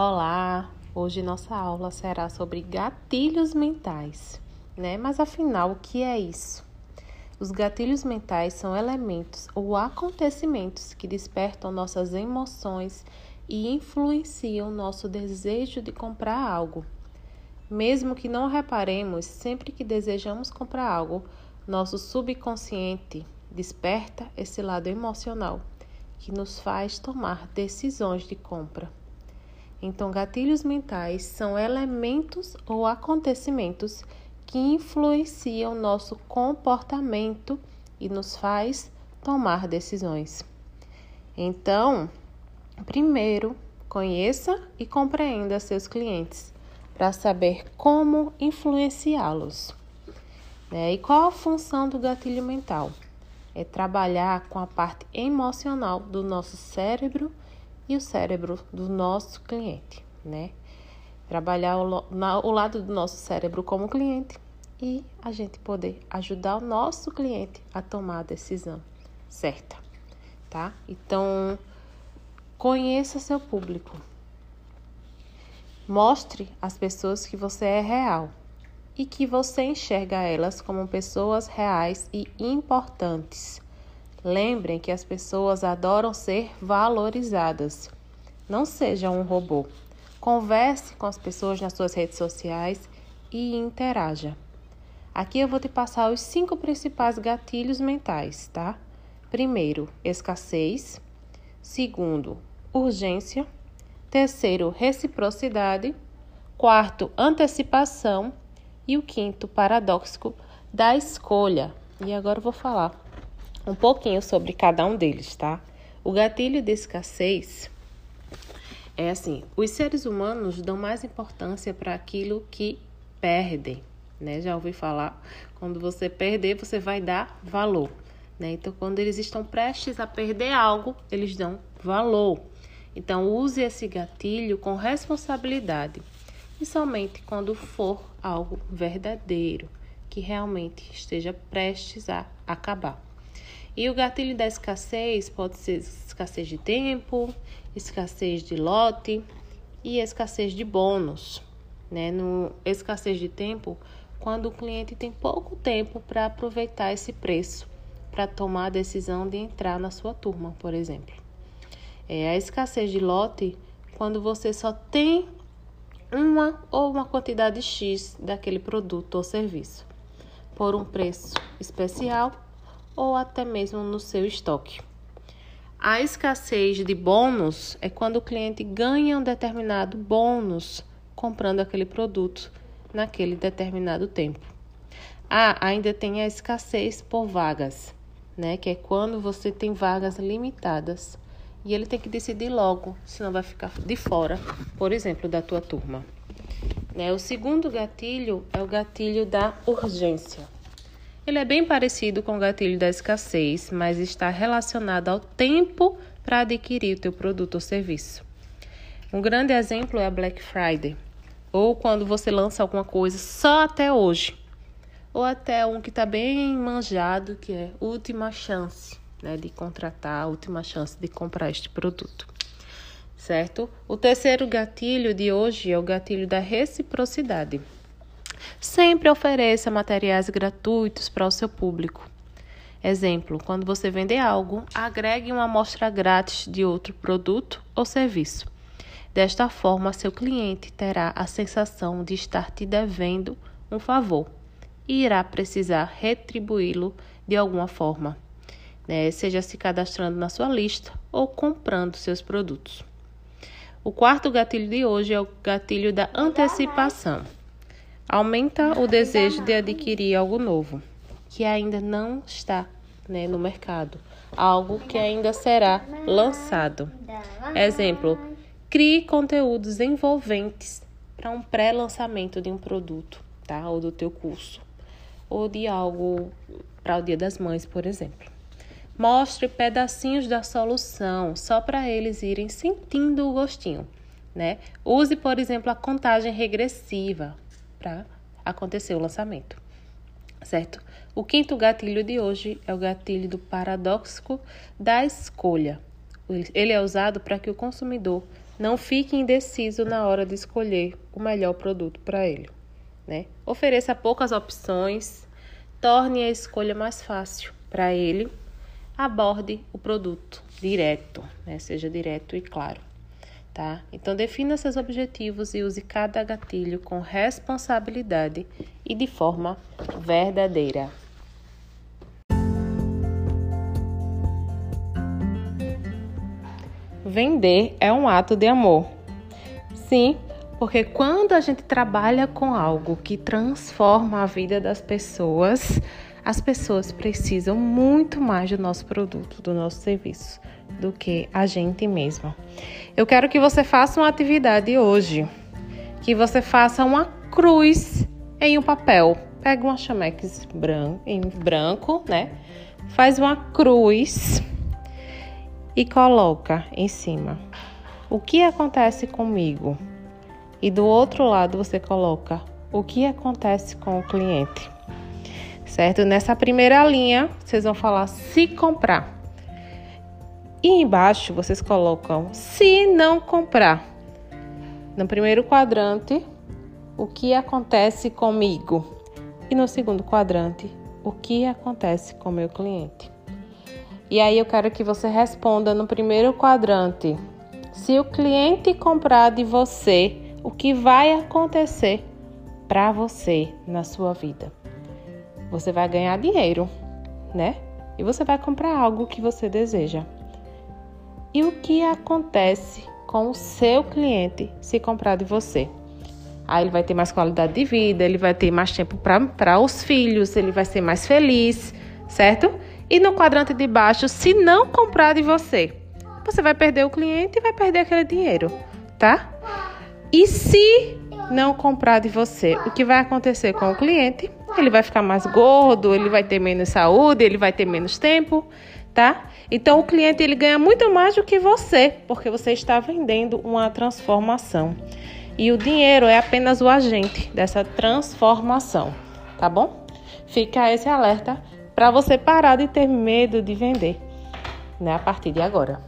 Olá! Hoje nossa aula será sobre gatilhos mentais, né? Mas afinal, o que é isso? Os gatilhos mentais são elementos ou acontecimentos que despertam nossas emoções e influenciam nosso desejo de comprar algo. Mesmo que não reparemos, sempre que desejamos comprar algo, nosso subconsciente desperta esse lado emocional que nos faz tomar decisões de compra. Então, gatilhos mentais são elementos ou acontecimentos que influenciam nosso comportamento e nos faz tomar decisões. Então, primeiro, conheça e compreenda seus clientes para saber como influenciá-los. Né? E qual a função do gatilho mental? É trabalhar com a parte emocional do nosso cérebro e o cérebro do nosso cliente, né? Trabalhar o, na, o lado do nosso cérebro como cliente e a gente poder ajudar o nosso cliente a tomar a decisão certa, tá? Então, conheça seu público. Mostre às pessoas que você é real e que você enxerga elas como pessoas reais e importantes Lembrem que as pessoas adoram ser valorizadas. Não seja um robô. Converse com as pessoas nas suas redes sociais e interaja. Aqui eu vou te passar os cinco principais gatilhos mentais, tá? Primeiro, escassez. Segundo, urgência. Terceiro, reciprocidade. Quarto, antecipação. E o quinto, paradoxo da escolha. E agora eu vou falar um pouquinho sobre cada um deles, tá? O gatilho de escassez é assim: os seres humanos dão mais importância para aquilo que perdem, né? Já ouvi falar, quando você perder, você vai dar valor, né? Então, quando eles estão prestes a perder algo, eles dão valor. Então, use esse gatilho com responsabilidade e somente quando for algo verdadeiro, que realmente esteja prestes a acabar. E o gatilho da escassez pode ser escassez de tempo, escassez de lote e escassez de bônus. Né? No escassez de tempo, quando o cliente tem pouco tempo para aproveitar esse preço, para tomar a decisão de entrar na sua turma, por exemplo. É a escassez de lote quando você só tem uma ou uma quantidade X daquele produto ou serviço por um preço especial ou até mesmo no seu estoque. A escassez de bônus é quando o cliente ganha um determinado bônus comprando aquele produto naquele determinado tempo. Ah, ainda tem a escassez por vagas, né? Que é quando você tem vagas limitadas e ele tem que decidir logo, senão vai ficar de fora, por exemplo, da tua turma. Né? O segundo gatilho é o gatilho da urgência. Ele é bem parecido com o gatilho da escassez, mas está relacionado ao tempo para adquirir o teu produto ou serviço. Um grande exemplo é a Black Friday, ou quando você lança alguma coisa só até hoje, ou até um que está bem manjado, que é última chance né, de contratar, última chance de comprar este produto. Certo? O terceiro gatilho de hoje é o gatilho da reciprocidade. Sempre ofereça materiais gratuitos para o seu público. Exemplo: quando você vender algo, agregue uma amostra grátis de outro produto ou serviço. Desta forma, seu cliente terá a sensação de estar te devendo um favor e irá precisar retribuí-lo de alguma forma, né? seja se cadastrando na sua lista ou comprando seus produtos. O quarto gatilho de hoje é o gatilho da antecipação. Aumenta o desejo de adquirir algo novo, que ainda não está né, no mercado, algo que ainda será lançado. Exemplo: crie conteúdos envolventes para um pré-lançamento de um produto, tá? Ou do teu curso, ou de algo para o Dia das Mães, por exemplo. Mostre pedacinhos da solução, só para eles irem sentindo o gostinho, né? Use, por exemplo, a contagem regressiva para acontecer o lançamento, certo? O quinto gatilho de hoje é o gatilho do paradoxo da escolha. Ele é usado para que o consumidor Não fique indeciso na hora de escolher o melhor produto para ele. Né? Ofereça poucas opções, torne a escolha mais fácil para ele. Aborde o produto direto, né? seja direto e claro. Tá? Então, defina seus objetivos e use cada gatilho com responsabilidade e de forma verdadeira. Vender é um ato de amor. Sim, porque quando a gente trabalha com algo que transforma a vida das pessoas, as pessoas precisam muito mais do nosso produto, do nosso serviço, do que a gente mesma. Eu quero que você faça uma atividade hoje, que você faça uma cruz em um papel. Pega uma chamex em branco, né? Faz uma cruz e coloca em cima. O que acontece comigo? E do outro lado você coloca o que acontece com o cliente. Certo? Nessa primeira linha, vocês vão falar se comprar. E embaixo vocês colocam se não comprar. No primeiro quadrante, o que acontece comigo? E no segundo quadrante, o que acontece com meu cliente? E aí eu quero que você responda no primeiro quadrante. Se o cliente comprar de você, o que vai acontecer para você na sua vida? Você vai ganhar dinheiro, né? E você vai comprar algo que você deseja. E o que acontece com o seu cliente se comprar de você? Aí ele vai ter mais qualidade de vida, ele vai ter mais tempo para os filhos, ele vai ser mais feliz, certo? E no quadrante de baixo, se não comprar de você, você vai perder o cliente e vai perder aquele dinheiro, tá? E se não comprar de você, o que vai acontecer com o cliente? Ele vai ficar mais gordo, ele vai ter menos saúde, ele vai ter menos tempo, tá? Então o cliente ele ganha muito mais do que você, porque você está vendendo uma transformação. E o dinheiro é apenas o agente dessa transformação, tá bom? Fica esse alerta para você parar de ter medo de vender, né, a partir de agora.